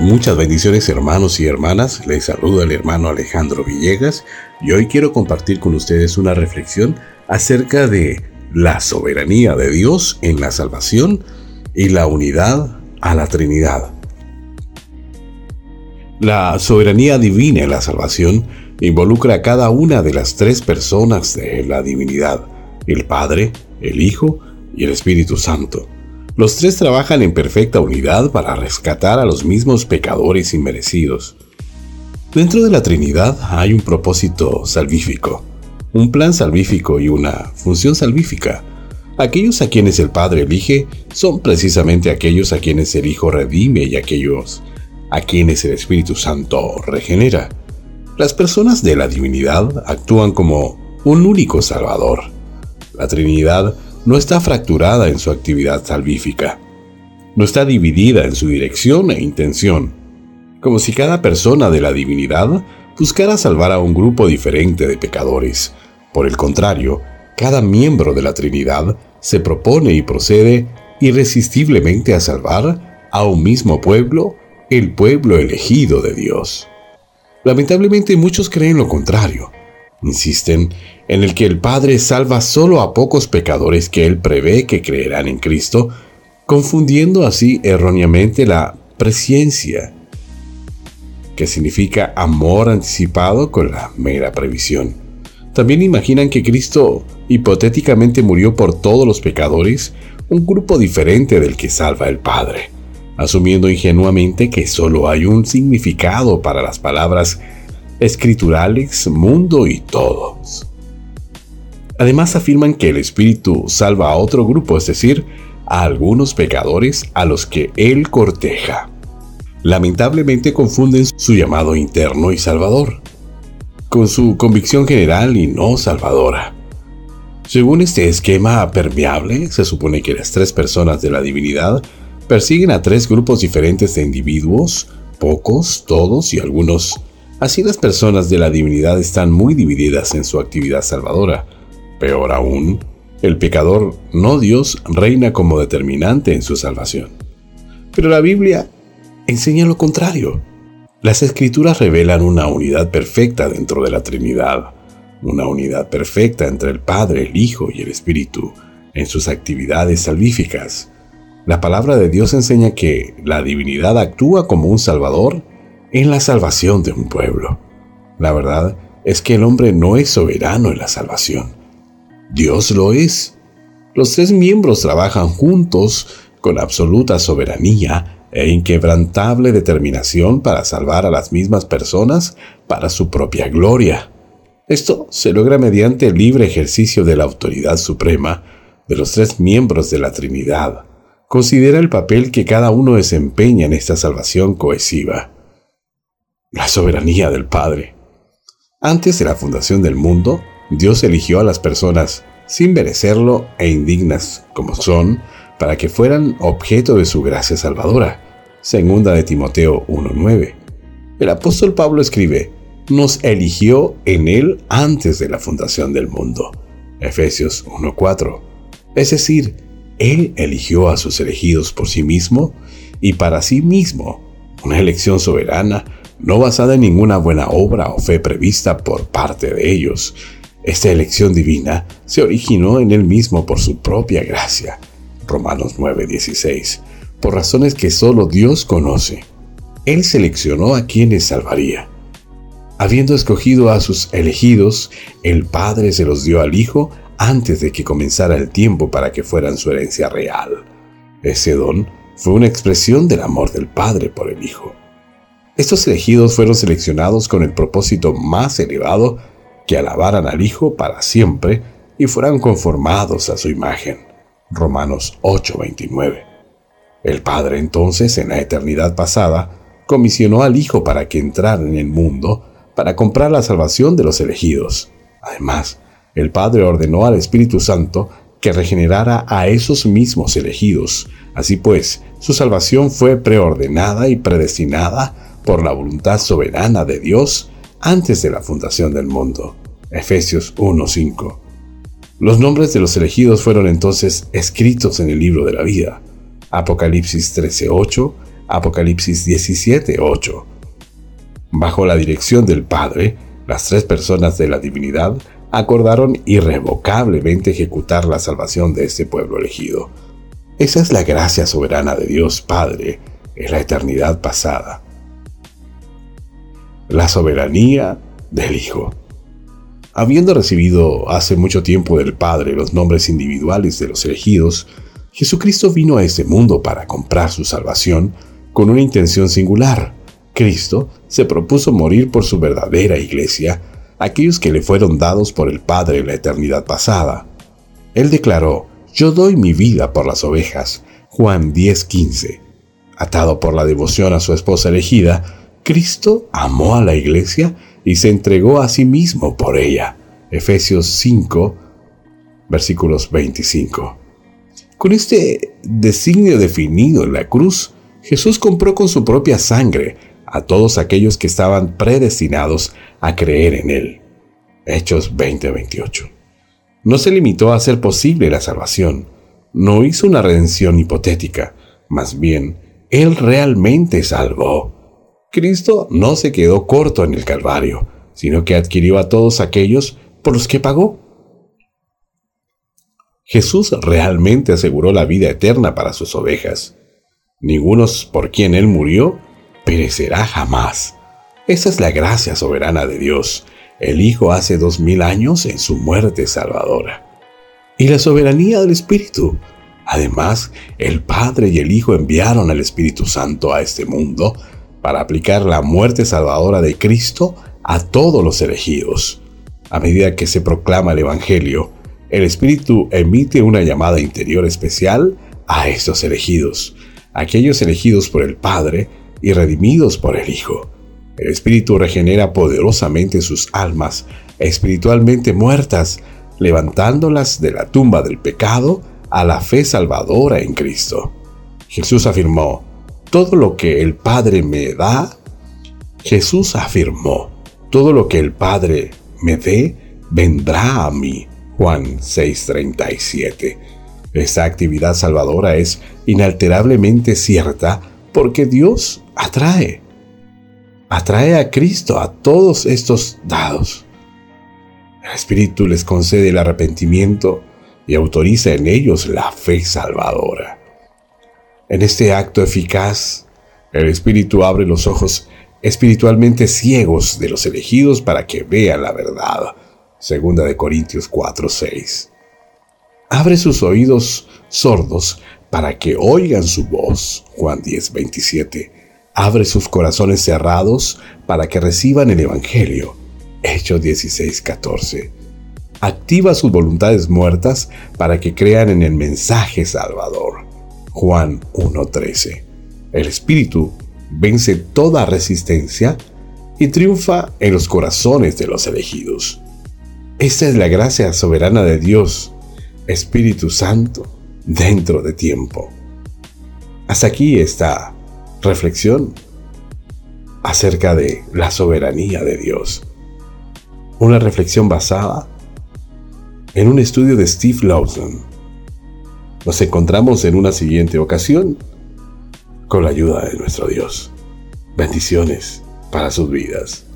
Muchas bendiciones hermanos y hermanas, les saluda el hermano Alejandro Villegas y hoy quiero compartir con ustedes una reflexión acerca de la soberanía de Dios en la salvación y la unidad a la Trinidad. La soberanía divina en la salvación involucra a cada una de las tres personas de la divinidad, el Padre, el Hijo y el Espíritu Santo. Los tres trabajan en perfecta unidad para rescatar a los mismos pecadores inmerecidos. Dentro de la Trinidad hay un propósito salvífico, un plan salvífico y una función salvífica. Aquellos a quienes el Padre elige son precisamente aquellos a quienes el Hijo redime y aquellos a quienes el Espíritu Santo regenera. Las personas de la divinidad actúan como un único Salvador. La Trinidad no está fracturada en su actividad salvífica. No está dividida en su dirección e intención, como si cada persona de la divinidad buscara salvar a un grupo diferente de pecadores. Por el contrario, cada miembro de la Trinidad se propone y procede irresistiblemente a salvar a un mismo pueblo, el pueblo elegido de Dios. Lamentablemente muchos creen lo contrario. Insisten en el que el Padre salva solo a pocos pecadores que Él prevé que creerán en Cristo, confundiendo así erróneamente la presciencia, que significa amor anticipado con la mera previsión. También imaginan que Cristo hipotéticamente murió por todos los pecadores, un grupo diferente del que salva el Padre, asumiendo ingenuamente que solo hay un significado para las palabras escriturales, mundo y todos. Además afirman que el Espíritu salva a otro grupo, es decir, a algunos pecadores a los que Él corteja. Lamentablemente confunden su llamado interno y salvador con su convicción general y no salvadora. Según este esquema permeable, se supone que las tres personas de la divinidad persiguen a tres grupos diferentes de individuos, pocos, todos y algunos. Así las personas de la divinidad están muy divididas en su actividad salvadora Peor aún, el pecador, no Dios, reina como determinante en su salvación. Pero la Biblia enseña lo contrario. Las escrituras revelan una unidad perfecta dentro de la Trinidad, una unidad perfecta entre el Padre, el Hijo y el Espíritu en sus actividades salvíficas. La palabra de Dios enseña que la divinidad actúa como un salvador en la salvación de un pueblo. La verdad es que el hombre no es soberano en la salvación. Dios lo es. Los tres miembros trabajan juntos con absoluta soberanía e inquebrantable determinación para salvar a las mismas personas para su propia gloria. Esto se logra mediante el libre ejercicio de la autoridad suprema de los tres miembros de la Trinidad. Considera el papel que cada uno desempeña en esta salvación cohesiva. La soberanía del Padre. Antes de la fundación del mundo, Dios eligió a las personas, sin merecerlo e indignas como son, para que fueran objeto de su gracia salvadora. Segunda de Timoteo 1.9. El apóstol Pablo escribe, nos eligió en él antes de la fundación del mundo. Efesios 1.4. Es decir, él eligió a sus elegidos por sí mismo y para sí mismo, una elección soberana, no basada en ninguna buena obra o fe prevista por parte de ellos, esta elección divina se originó en él mismo por su propia gracia. Romanos 9:16. Por razones que solo Dios conoce. Él seleccionó a quienes salvaría. Habiendo escogido a sus elegidos, el Padre se los dio al Hijo antes de que comenzara el tiempo para que fueran su herencia real. Ese don fue una expresión del amor del Padre por el Hijo. Estos elegidos fueron seleccionados con el propósito más elevado que alabaran al Hijo para siempre y fueran conformados a su imagen. Romanos 8:29. El Padre entonces, en la eternidad pasada, comisionó al Hijo para que entrara en el mundo para comprar la salvación de los elegidos. Además, el Padre ordenó al Espíritu Santo que regenerara a esos mismos elegidos. Así pues, su salvación fue preordenada y predestinada por la voluntad soberana de Dios antes de la fundación del mundo. Efesios 1:5. Los nombres de los elegidos fueron entonces escritos en el libro de la vida. Apocalipsis 13:8 Apocalipsis 17:8. Bajo la dirección del Padre, las tres personas de la divinidad acordaron irrevocablemente ejecutar la salvación de este pueblo elegido. Esa es la gracia soberana de Dios Padre en la eternidad pasada. La soberanía del Hijo. Habiendo recibido hace mucho tiempo del Padre los nombres individuales de los elegidos, Jesucristo vino a este mundo para comprar su salvación con una intención singular. Cristo se propuso morir por su verdadera iglesia, aquellos que le fueron dados por el Padre en la eternidad pasada. Él declaró, Yo doy mi vida por las ovejas. Juan 10:15. Atado por la devoción a su esposa elegida, Cristo amó a la iglesia y se entregó a sí mismo por ella. Efesios 5, versículos 25. Con este designio definido en la cruz, Jesús compró con su propia sangre a todos aquellos que estaban predestinados a creer en Él. Hechos 20:28. No se limitó a hacer posible la salvación, no hizo una redención hipotética, más bien, Él realmente salvó. Cristo no se quedó corto en el Calvario, sino que adquirió a todos aquellos por los que pagó. Jesús realmente aseguró la vida eterna para sus ovejas. Ninguno por quien Él murió perecerá jamás. Esa es la gracia soberana de Dios, el Hijo hace dos mil años en su muerte salvadora. Y la soberanía del Espíritu. Además, el Padre y el Hijo enviaron al Espíritu Santo a este mundo para aplicar la muerte salvadora de Cristo a todos los elegidos. A medida que se proclama el Evangelio, el Espíritu emite una llamada interior especial a estos elegidos, aquellos elegidos por el Padre y redimidos por el Hijo. El Espíritu regenera poderosamente sus almas espiritualmente muertas, levantándolas de la tumba del pecado a la fe salvadora en Cristo. Jesús afirmó, todo lo que el Padre me da, Jesús afirmó, todo lo que el Padre me dé, vendrá a mí. Juan 6:37. Esta actividad salvadora es inalterablemente cierta porque Dios atrae. Atrae a Cristo a todos estos dados. El Espíritu les concede el arrepentimiento y autoriza en ellos la fe salvadora. En este acto eficaz, el Espíritu abre los ojos espiritualmente ciegos de los elegidos para que vean la verdad. Segunda de Corintios 4:6. Abre sus oídos sordos para que oigan su voz. Juan 10:27. Abre sus corazones cerrados para que reciban el Evangelio. Hechos 16:14. Activa sus voluntades muertas para que crean en el mensaje salvador. Juan 1:13. El Espíritu vence toda resistencia y triunfa en los corazones de los elegidos. Esta es la gracia soberana de Dios, Espíritu Santo, dentro de tiempo. Hasta aquí esta reflexión acerca de la soberanía de Dios. Una reflexión basada en un estudio de Steve Lawson. Nos encontramos en una siguiente ocasión con la ayuda de nuestro Dios. Bendiciones para sus vidas.